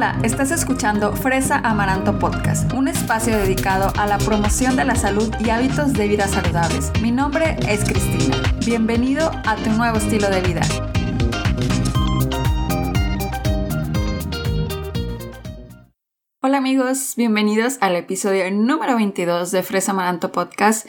Hola, estás escuchando Fresa Amaranto Podcast, un espacio dedicado a la promoción de la salud y hábitos de vida saludables. Mi nombre es Cristina. Bienvenido a tu nuevo estilo de vida. Hola amigos, bienvenidos al episodio número 22 de Fresa Amaranto Podcast.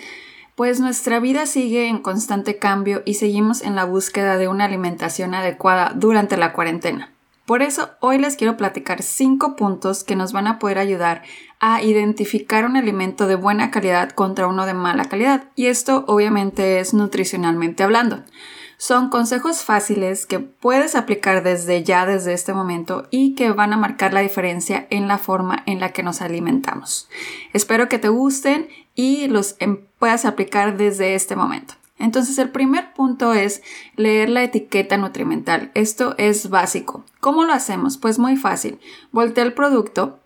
Pues nuestra vida sigue en constante cambio y seguimos en la búsqueda de una alimentación adecuada durante la cuarentena. Por eso hoy les quiero platicar cinco puntos que nos van a poder ayudar a identificar un alimento de buena calidad contra uno de mala calidad. Y esto obviamente es nutricionalmente hablando. Son consejos fáciles que puedes aplicar desde ya, desde este momento, y que van a marcar la diferencia en la forma en la que nos alimentamos. Espero que te gusten y los em, puedas aplicar desde este momento. Entonces el primer punto es leer la etiqueta nutrimental. Esto es básico. ¿Cómo lo hacemos? Pues muy fácil. Voltea el producto.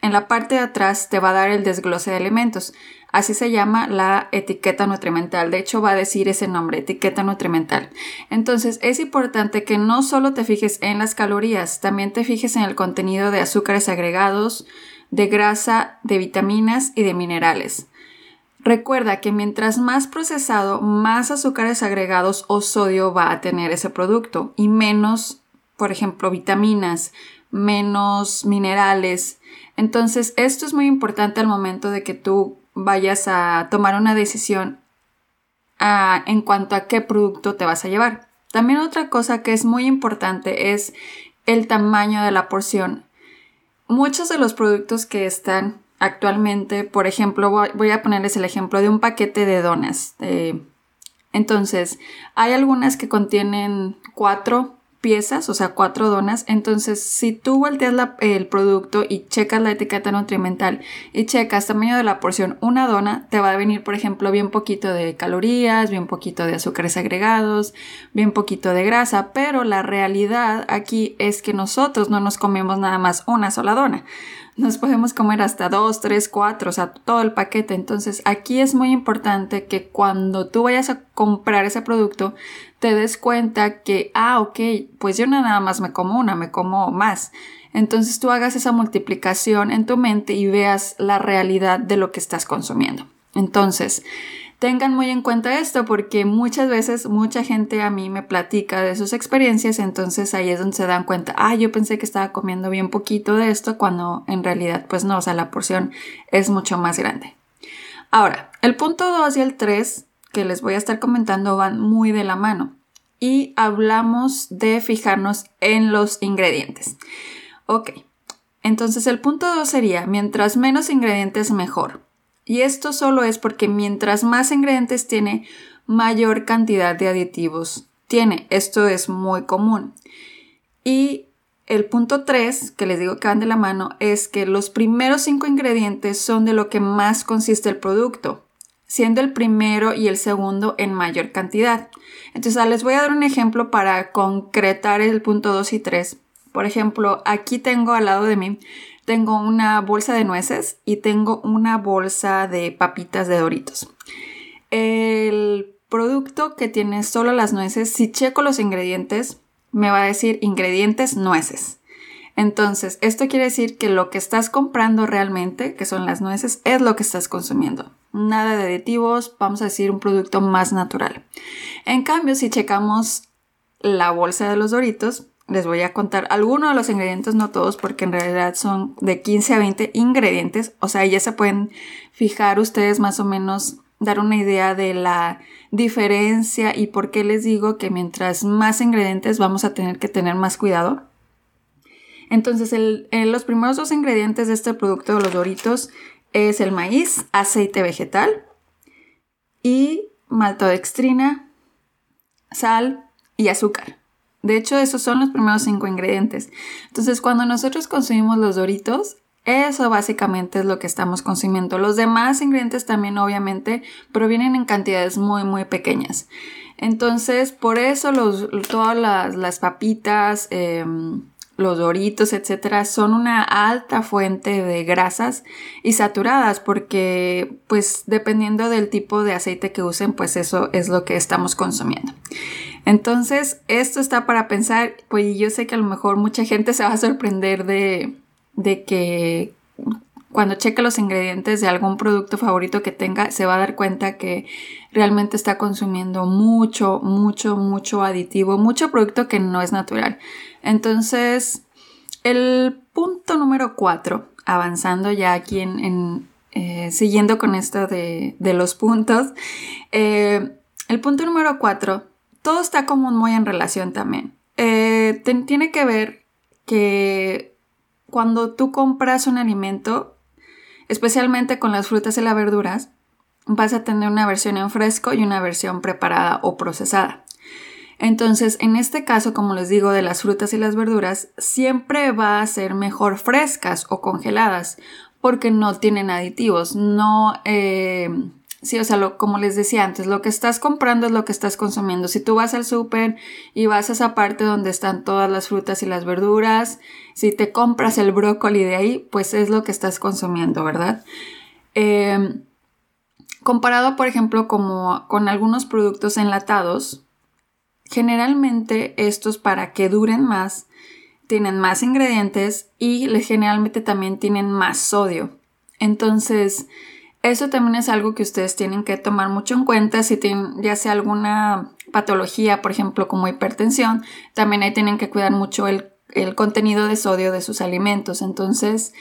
En la parte de atrás te va a dar el desglose de elementos. Así se llama la etiqueta nutrimental. De hecho, va a decir ese nombre, etiqueta nutrimental. Entonces, es importante que no solo te fijes en las calorías, también te fijes en el contenido de azúcares agregados, de grasa, de vitaminas y de minerales. Recuerda que mientras más procesado, más azúcares agregados o sodio va a tener ese producto y menos, por ejemplo, vitaminas, menos minerales. Entonces, esto es muy importante al momento de que tú vayas a tomar una decisión ah, en cuanto a qué producto te vas a llevar. También otra cosa que es muy importante es el tamaño de la porción. Muchos de los productos que están actualmente, por ejemplo, voy a ponerles el ejemplo de un paquete de donas. entonces, hay algunas que contienen cuatro piezas, o sea, cuatro donas. Entonces, si tú volteas el producto y checas la etiqueta nutrimental y checas tamaño de la porción, una dona te va a venir, por ejemplo, bien poquito de calorías, bien poquito de azúcares agregados, bien poquito de grasa, pero la realidad aquí es que nosotros no nos comemos nada más una sola dona nos podemos comer hasta dos, tres, cuatro, o sea, todo el paquete. Entonces, aquí es muy importante que cuando tú vayas a comprar ese producto, te des cuenta que, ah, ok, pues yo no nada más me como una, me como más. Entonces tú hagas esa multiplicación en tu mente y veas la realidad de lo que estás consumiendo. Entonces, Tengan muy en cuenta esto porque muchas veces mucha gente a mí me platica de sus experiencias, entonces ahí es donde se dan cuenta, ah, yo pensé que estaba comiendo bien poquito de esto cuando en realidad pues no, o sea, la porción es mucho más grande. Ahora, el punto 2 y el 3 que les voy a estar comentando van muy de la mano y hablamos de fijarnos en los ingredientes. Ok, entonces el punto 2 sería, mientras menos ingredientes mejor. Y esto solo es porque mientras más ingredientes tiene, mayor cantidad de aditivos tiene. Esto es muy común. Y el punto 3, que les digo que van de la mano, es que los primeros cinco ingredientes son de lo que más consiste el producto, siendo el primero y el segundo en mayor cantidad. Entonces, ah, les voy a dar un ejemplo para concretar el punto 2 y 3. Por ejemplo, aquí tengo al lado de mí tengo una bolsa de nueces y tengo una bolsa de papitas de doritos. El producto que tiene solo las nueces, si checo los ingredientes, me va a decir ingredientes nueces. Entonces, esto quiere decir que lo que estás comprando realmente, que son las nueces, es lo que estás consumiendo. Nada de aditivos, vamos a decir un producto más natural. En cambio, si checamos la bolsa de los doritos, les voy a contar algunos de los ingredientes, no todos, porque en realidad son de 15 a 20 ingredientes. O sea, ya se pueden fijar ustedes más o menos, dar una idea de la diferencia y por qué les digo que mientras más ingredientes vamos a tener que tener más cuidado. Entonces, los primeros dos ingredientes de este producto de los doritos es el maíz, aceite vegetal y maltodextrina, sal y azúcar. De hecho, esos son los primeros cinco ingredientes. Entonces, cuando nosotros consumimos los doritos, eso básicamente es lo que estamos consumiendo. Los demás ingredientes también, obviamente, provienen en cantidades muy, muy pequeñas. Entonces, por eso todas las, papitas, em, los doritos, etcétera, son una alta fuente de grasas y saturadas, porque, pues, dependiendo del tipo de aceite que usen, pues eso es lo que estamos consumiendo. Entonces, esto está para pensar, pues yo sé que a lo mejor mucha gente se va a sorprender de, de que cuando cheque los ingredientes de algún producto favorito que tenga, se va a dar cuenta que realmente está consumiendo mucho, mucho, mucho aditivo, mucho producto que no es natural. Entonces, el punto número cuatro, avanzando ya aquí en, eh, siguiendo con esto de, los puntos, eh, el punto número cuatro todo está como muy en relación también. Eh, tiene que ver que cuando tú compras un alimento, especialmente con las frutas y las verduras, vas a tener una versión en fresco y una versión preparada o procesada. Entonces, en este caso, como les digo, de las frutas y las verduras, siempre va a ser mejor frescas o congeladas porque no tienen aditivos, no eh, Sí, o sea, como les decía antes, lo que estás comprando es lo que estás consumiendo. Si tú vas al súper y vas a esa parte donde están todas las frutas y las verduras, si te compras el brócoli de ahí, pues es lo que estás consumiendo, ¿verdad? Em, comparado, por ejemplo, como con algunos productos enlatados, generalmente estos para que duren más, tienen más ingredientes y generalmente también tienen más sodio. Entonces, eso también es algo que ustedes tienen que tomar mucho en cuenta si tienen ya sea alguna patología, por ejemplo, como hipertensión, también ahí tienen que cuidar mucho el, contenido de sodio de sus alimentos. Entonces,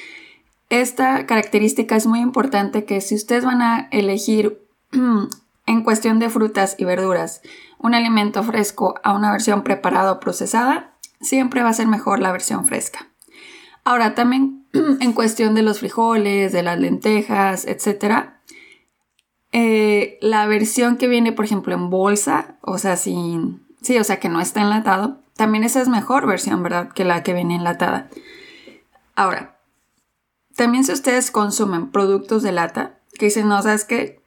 esta característica es muy importante que si ustedes van a elegir en cuestión de frutas y verduras un alimento fresco a una versión preparada o procesada, siempre va a ser mejor la versión fresca. Ahora, también en cuestión de los frijoles, de las lentejas, etc. Eh, la versión que viene, por ejemplo, en bolsa, o sea, sin, sí, o sea, que no está enlatado, también esa es mejor versión, ¿verdad? Que la que viene enlatada. Ahora, también si ustedes consumen productos de lata, que dicen, no, ¿sabes qué?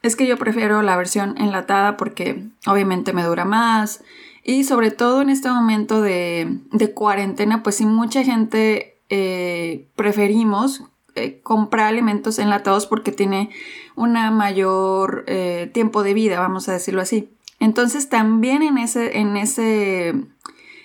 Es que yo prefiero la versión enlatada porque obviamente me dura más, y sobre todo en este momento de, cuarentena, pues sí, mucha gente eh, preferimos eh, comprar alimentos enlatados porque tiene una mayor eh, tiempo de vida, vamos a decirlo así. Entonces también en, ese, en, ese,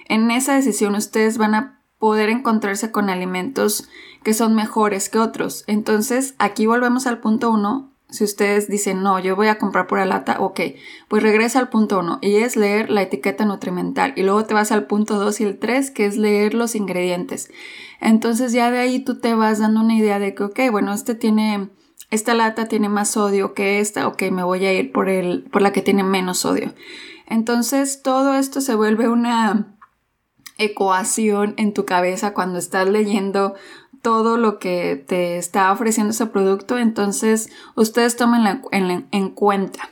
en esa decisión ustedes van a poder encontrarse con alimentos que son mejores que otros. Entonces aquí volvemos al punto uno si ustedes dicen, no, yo voy a comprar pura lata, ok, pues regresa al punto 1 y es leer la etiqueta nutrimental. Y luego te vas al punto 2 y el 3, que es leer los ingredientes. Entonces ya de ahí tú te vas dando una idea de que, ok, bueno, este tiene, esta lata tiene más sodio que esta, ok, me voy a ir por, el, por la que tiene menos sodio. Entonces todo esto se vuelve una ecuación en tu cabeza cuando estás leyendo todo lo que te está ofreciendo ese producto, entonces ustedes tomen en, en cuenta.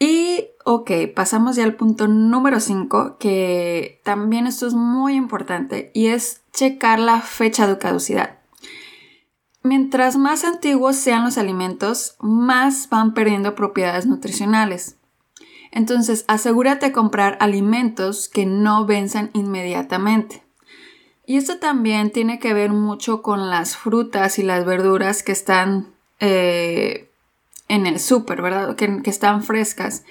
Y ok, pasamos ya al punto número 5, que también esto es muy importante y es checar la fecha de caducidad. Mientras más antiguos sean los alimentos, más van perdiendo propiedades nutricionales. Entonces, asegúrate de comprar alimentos que no venzan inmediatamente. Y esto también tiene que ver mucho con las frutas y las verduras que están eh, en el súper, ¿verdad? Que, que están frescas.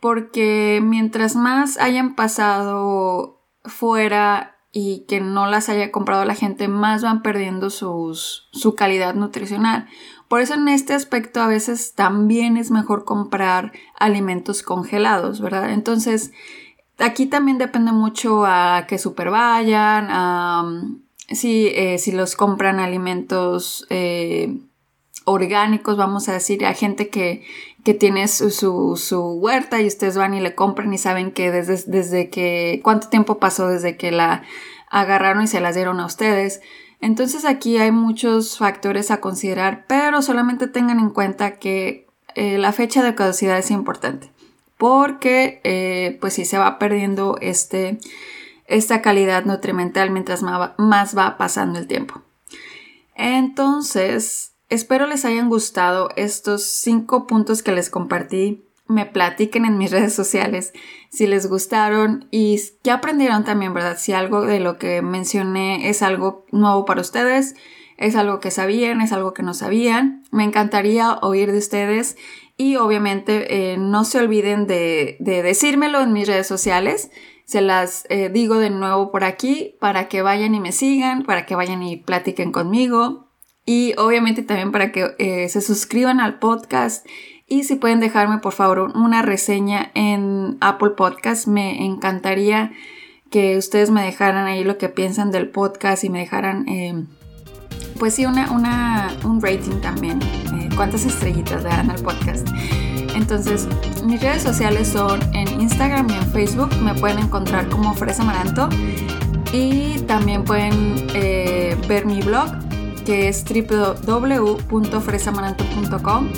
Porque mientras más hayan pasado fuera y que no las haya comprado la gente, más van perdiendo sus, su calidad nutricional. Por eso en este aspecto a veces también es mejor comprar alimentos congelados, ¿verdad? Entonces, Aquí también depende mucho a qué super vayan, a, si, eh, si los compran alimentos eh, orgánicos, vamos a decir, a gente que, que tiene su, su, huerta y ustedes van y le compran y saben que desde, desde que, cuánto tiempo pasó desde que la agarraron y se las dieron a ustedes. Entonces aquí hay muchos factores a considerar, pero solamente tengan en cuenta que eh, la fecha de caducidad es importante porque eh, pues sí se va perdiendo este, esta calidad nutrimental mientras más va pasando el tiempo. Entonces, espero les hayan gustado estos cinco puntos que les compartí. Me platiquen en mis redes sociales si les gustaron y qué aprendieron también, ¿verdad? Si algo de lo que mencioné es algo nuevo para ustedes, es algo que sabían, es algo que no sabían. Me encantaría oír de ustedes Y obviamente eh, no se olviden de, decírmelo en mis redes sociales. Se las eh, digo de nuevo por aquí para que vayan y me sigan, para que vayan y platiquen conmigo. Y obviamente también para que eh, se suscriban al podcast. Y si pueden dejarme por favor una reseña en Apple Podcast, me encantaría que ustedes me dejaran ahí lo que piensan del podcast y me dejaran, eh, pues sí, una, una, un rating también. Eh, cuántas estrellitas le dan al podcast. Entonces, mis redes sociales son en Instagram y en Facebook. Me pueden encontrar como Fresa Maranto. Y también pueden eh, ver mi blog, que es www.fresamaranto.com.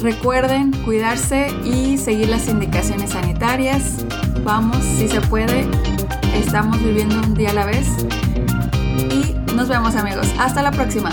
Recuerden cuidarse y seguir las indicaciones sanitarias. Vamos, si se puede. Estamos viviendo un día a la vez. Nos vemos amigos. Hasta la próxima.